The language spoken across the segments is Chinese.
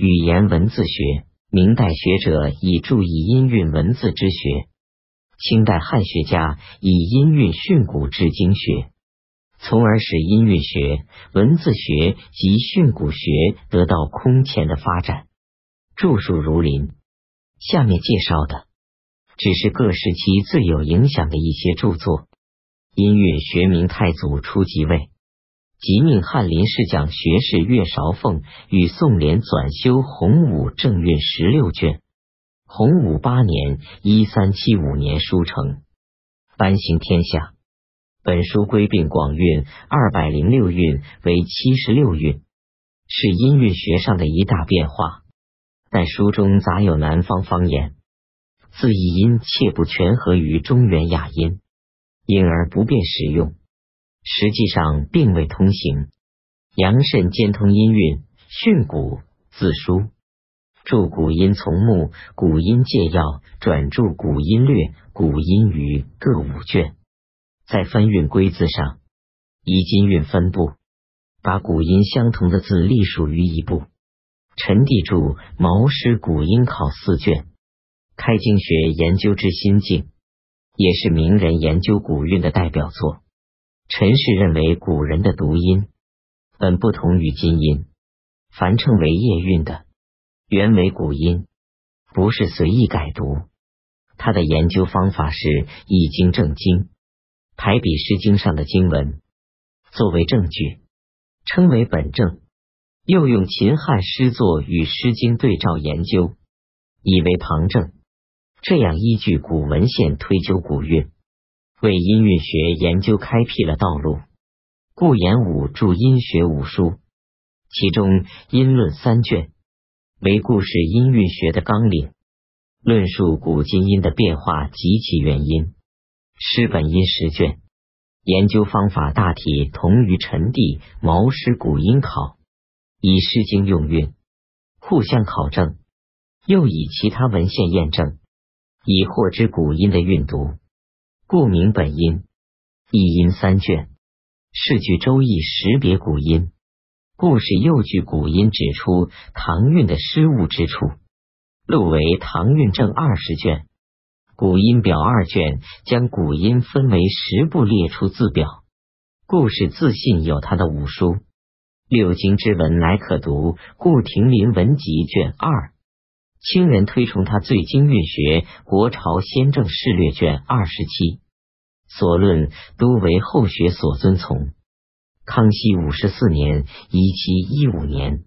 语言文字学。明代学者以注意音韵文字之学，清代汉学家以音韵训诂之经学，从而使音韵学、文字学及训诂学得到空前的发展。著述如林。下面介绍的只是各时期最有影响的一些著作。音韵学明太祖初即位。即命翰林侍讲学士岳韶凤与宋濂纂修洪武正韵十六卷。洪武八年（一三七五年）书成，颁行天下。本书归并广韵二百零六韵为七十六韵，是音韵学上的一大变化。但书中杂有南方方言，字义音切不全合于中原雅音，因而不便使用。实际上并未通行。杨慎兼通音韵、训诂、字书，著古音从目、古音借要，转注古音略、古音语各五卷。在分韵规字上，以金韵分部，把古音相同的字隶属于一部。陈帝著《毛诗古音考》四卷，开经学研究之心境，也是名人研究古韵的代表作。陈氏认为古人的读音本不同于今音，凡称为夜韵的，原为古音，不是随意改读。他的研究方法是《易经》正经，排比《诗经》上的经文作为证据，称为本证。又用秦汉诗作与《诗经》对照研究，以为旁证。这样依据古文献推究古韵。为音韵学研究开辟了道路。顾炎武著音学五书，其中《音论》三卷为故事音韵学的纲领，论述古今音的变化及其原因；《诗本音》十卷研究方法大体同于陈帝《毛诗古音考》，以《诗经》用韵互相考证，又以其他文献验证，以获知古音的韵读。故名本音，一音三卷，是据《周易》识别古音，故事又据古音指出唐韵的失误之处。录为《唐韵正》二十卷，古音表二卷，将古音分为十部，列出字表。故事自信有他的五书，六经之文乃可读。故亭林文集卷二，清人推崇他最经韵学《国朝先正事略》卷二十七。所论都为后学所遵从。康熙五十四年（一七一五年），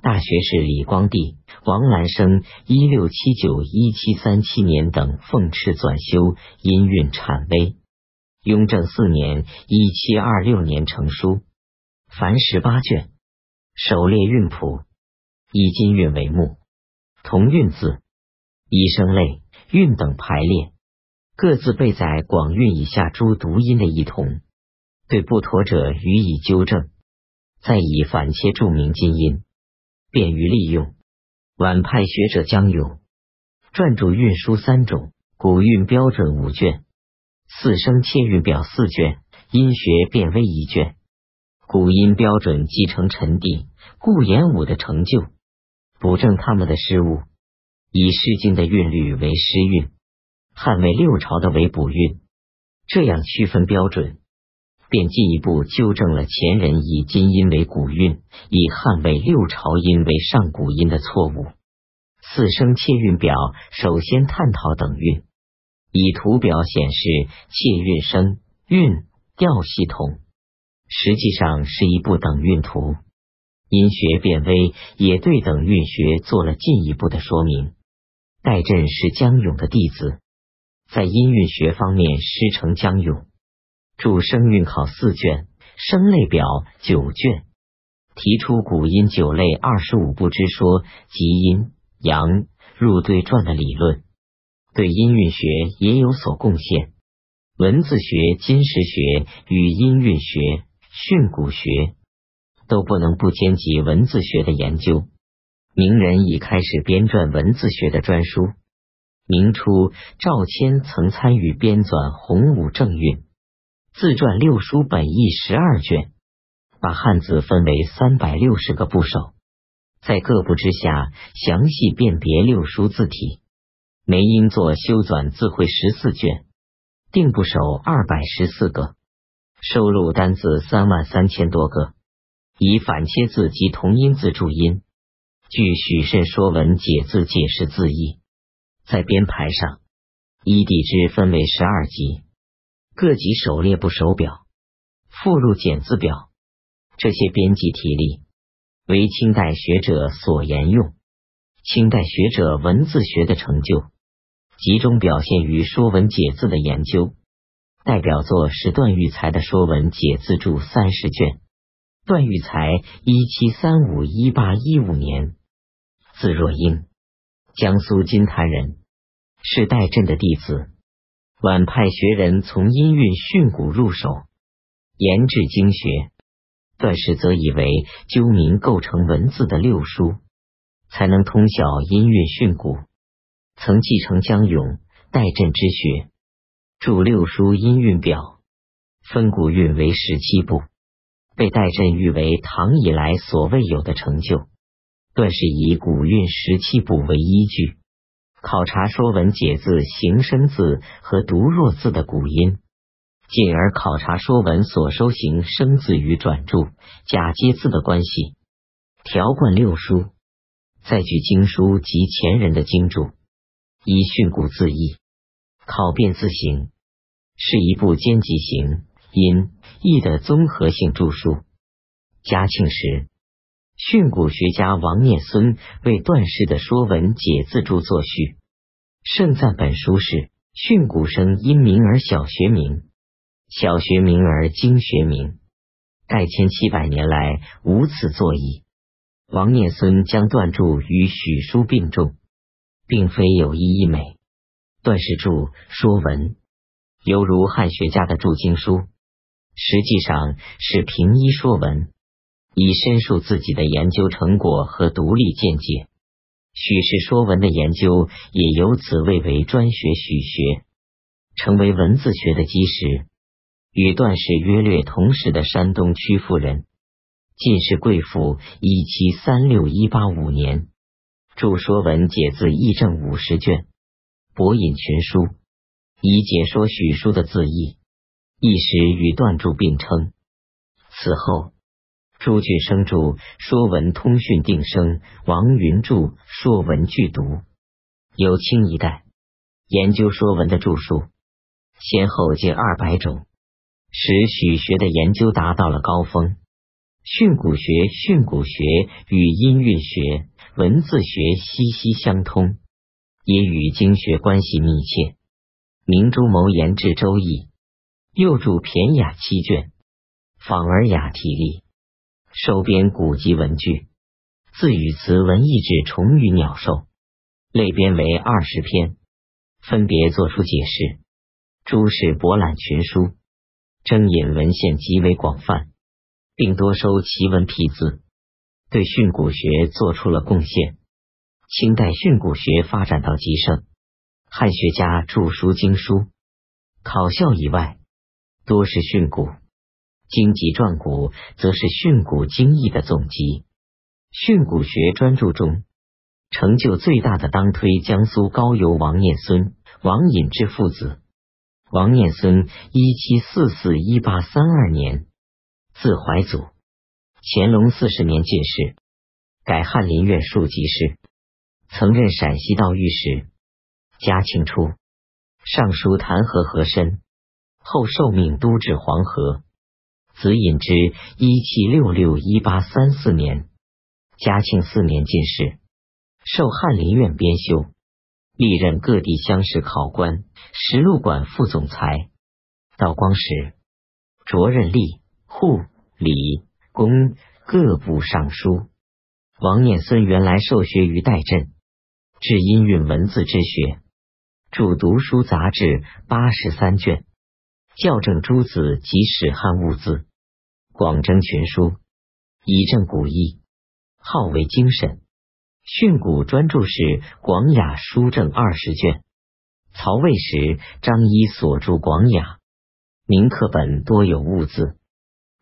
大学士李光地、王兰生（一六七九一七三七年）等奉敕纂修音韵阐微。雍正四年（一七二六年）成书，凡十八卷，首列韵谱，以金韵为目，同韵字，以声类、韵等排列。各自备载广韵以下诸读音的异同，对不妥者予以纠正，再以反切注明金音，便于利用。晚派学者江永撰著韵书三种，古韵标准五卷，四声切韵表四卷，音学变微一卷。古音标准继承陈帝、顾炎武的成就，补正他们的失误，以《诗经》的韵律为诗韵。汉魏六朝的为补韵，这样区分标准，便进一步纠正了前人以金音为古韵，以汉魏六朝音为上古音的错误。四声切韵表首先探讨等韵，以图表显示切韵声、韵、调系统，实际上是一部等韵图。音学变微也对等韵学做了进一步的说明。戴震是江永的弟子。在音韵学方面师承江永，著声韵考四卷，声类表九卷，提出古音九类二十五部之说，即阴阳入对传的理论，对音韵学也有所贡献。文字学、金石学与音韵学、训诂学都不能不兼及文字学的研究。名人已开始编撰文字学的专书。明初，赵谦曾参与编纂《洪武正韵》，自传六书本义十二卷，把汉字分为三百六十个部首，在各部之下详细辨别六书字体。梅英作修纂字会十四卷，定部首二百十四个，收录单字三万三千多个，以反切字及同音字注音。据许慎《说文解字》解释字义，在编排上，依地支分为十二级，各级首列部手表、附录简字表。这些编辑体例为清代学者所沿用。清代学者文字学的成就。集中表现于《说文解字》的研究，代表作是段玉裁的《说文解字注》三十卷。段玉裁一七三五一八一五年，字若英，江苏金坛人，是戴震的弟子。晚派学人从音韵训诂入手，研制经学。段氏则以为究明构成文字的六书，才能通晓音韵训诂。曾继承江永、戴震之学，著六书音韵表，分古韵为十七部，被戴震誉为唐以来所未有的成就。段氏以古韵十七部为依据，考察《说文解字》形声字和读弱字的古音，进而考察《说文》所收形声字与转注、假接字的关系，条贯六书，再据经书及前人的经注。以训诂字义，考辨字形，是一部兼集形、音、义的综合性著述。嘉庆时，训诂学家王念孙为段氏的《说文解字注》作序，盛赞本书是训诂生因名而小学名，小学名而经学名，盖千七百年来无此作矣。王念孙将段注与许书并重。并非有意义美，段氏注《说文》犹如汉学家的注经书，实际上是平一《说文》，以申述自己的研究成果和独立见解。许氏《说文》的研究也由此蔚为专学许学，成为文字学的基石。与段氏约略同时的山东曲阜人，进士贵府，一七三六一八五年。著《说文解字》义正五十卷，博引群书，以解说许书的字义，一时与段注并称。此后，朱俊生著《说文通讯定声》，王云著《说文具读》，有清一代研究《说文》的著述，先后近二百种，使许学的研究达到了高峰。训诂学、训诂学与音韵学。文字学息息相通，也与经学关系密切。明朱谋研制《周易》，又著《骈雅》七卷，《仿尔雅》体例，收编古籍文句，字语词文意志虫鱼鸟兽，类编为二十篇，分别作出解释。诸氏博览群书，征引文献极为广泛，并多收奇文辟字。对训诂学做出了贡献。清代训诂学发展到极盛，汉学家著书经书、考校以外，多是训诂；经籍传诂，则是训诂经义的总集。训诂学专著中，成就最大的，当推江苏高邮王念孙、王隐之父子。王念孙，一七四四一八三二年，字怀祖。乾隆四十年进士，改翰林院庶吉士，曾任陕西道御史。嘉庆初，上书弹劾和珅，后受命督治黄河。子隐之一七六六一八三四年，嘉庆四年进士，受翰林院编修，历任各地乡试考官、实录馆副总裁。道光时，着任吏、户、礼。工各部尚书。王念孙原来受学于戴震，治音韵文字之学，著读书杂志八十三卷，校正诸子及史汉物字，广征群书，以正古义，号为精神。训诂专著是《广雅书正》二十卷。曹魏时，张仪所著《广雅》，铭刻本多有物字。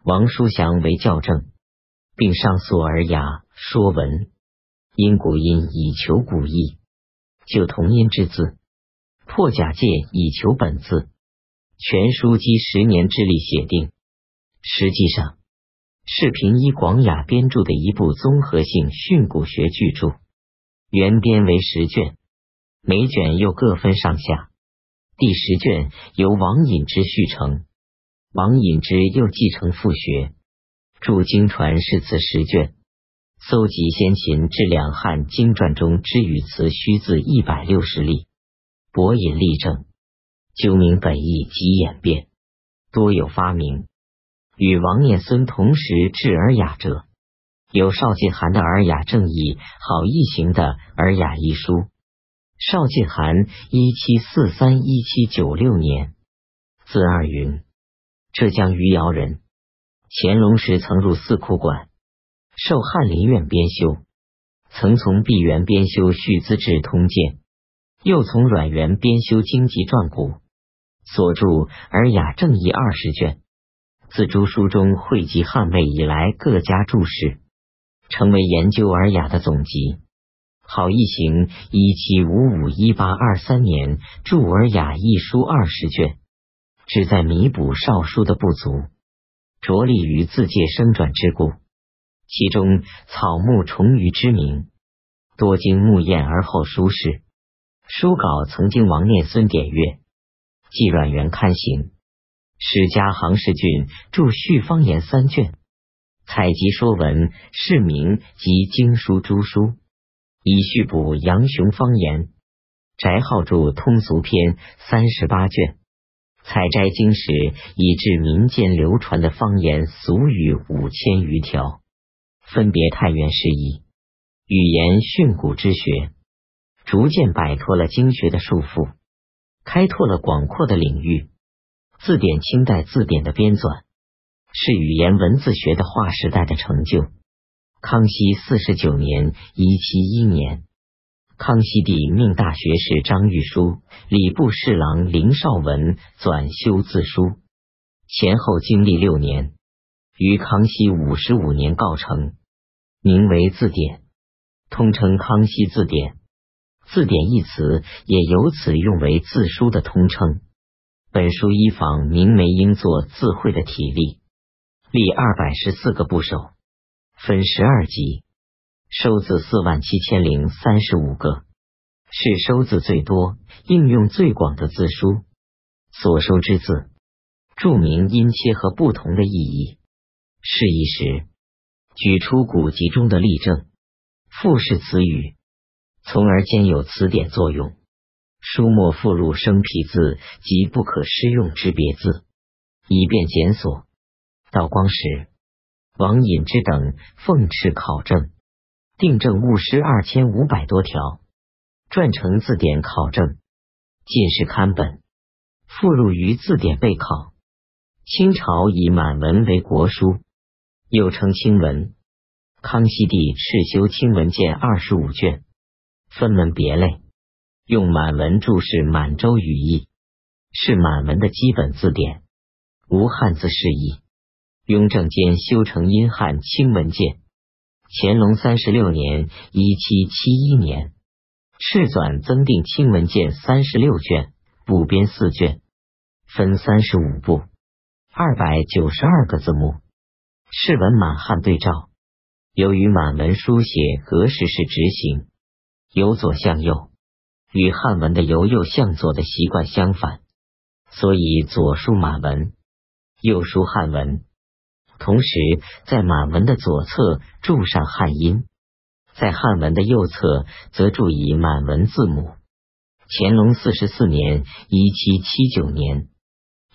王叔祥为校正，并上溯尔雅说文。因古音以求古义，就同音之字；破假借以求本字。全书积十年之力写定，实际上是平依广雅编著的一部综合性训诂学巨著。原编为十卷，每卷又各分上下。第十卷由王隐之续成，王隐之又继承复学，著经传是此十卷。搜集先秦至两汉经传中之语词虚字一百六十例，博引例证，究明本意及演变，多有发明。与王念孙同时治尔雅者，有邵晋涵的《尔雅正义》，好易行的《尔雅一书》。邵晋涵一七四三一七九六年，字二云，浙江余姚人。乾隆时曾入四库馆。受翰林院编修，曾从毕沅编修《续资治通鉴》，又从阮元编修《经籍传古》，所著《尔雅正义》二十卷。自诸书中汇集汉魏以来各家注释，成为研究尔雅的总集。好一行一七五五一八二三年著《尔雅一书》二十卷，旨在弥补少书的不足，着力于自介生转之故。其中草木虫鱼之名，多经木验而后书事。书稿曾经王念孙点阅，纪阮元刊行。史家杭世俊著续方言三卷，采集说文、释名及经书诸书，以续补杨雄方言。翟浩著通俗篇三十八卷，采摘经史以至民间流传的方言俗语五千余条。分别太原事宜，语言训诂之学，逐渐摆脱了经学的束缚，开拓了广阔的领域。字典清代字典的编纂，是语言文字学的划时代的成就。康熙四十九年（一七一年），康熙帝命大学士张玉书、礼部侍郎林绍文纂修字书，前后经历六年，于康熙五十五年告成。名为字典，通称康熙字典。字典一词也由此用为字书的通称。本书依仿明梅英作字会的体例，立二百十四个部首，分十二集，收字四万七千零三十五个，是收字最多、应用最广的字书。所收之字，注明音切和不同的意义，是一时。举出古籍中的例证，复式词语，从而兼有词典作用。书末附录生僻字及不可施用之别字，以便检索。道光时，王隐之等奉敕考证，订正误诗二千五百多条，撰成字典考证，进士刊本，附录于字典备考。清朝以满文为国书。又称清文，康熙帝敕修清文鉴二十五卷，分门别类，用满文注释满洲语义，是满文的基本字典，无汉字释义。雍正间修成阴汉清文鉴，乾隆三十六年（一七七一年）敕纂增订清文鉴三十六卷，补编四卷，分三十五部，二百九十二个字目。是文满汉对照，由于满文书写格式是直行，由左向右，与汉文的由右向左的习惯相反，所以左书满文，右书汉文。同时，在满文的左侧注上汉音，在汉文的右侧则注以满文字母。乾隆四十四年（一七七九年）。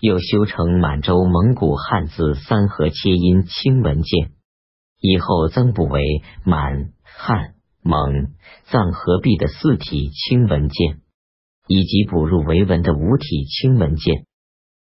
又修成满洲蒙古汉字三合切音清文鉴，以后增补为满汉蒙藏合璧的四体清文剑，以及补入维文的五体清文剑。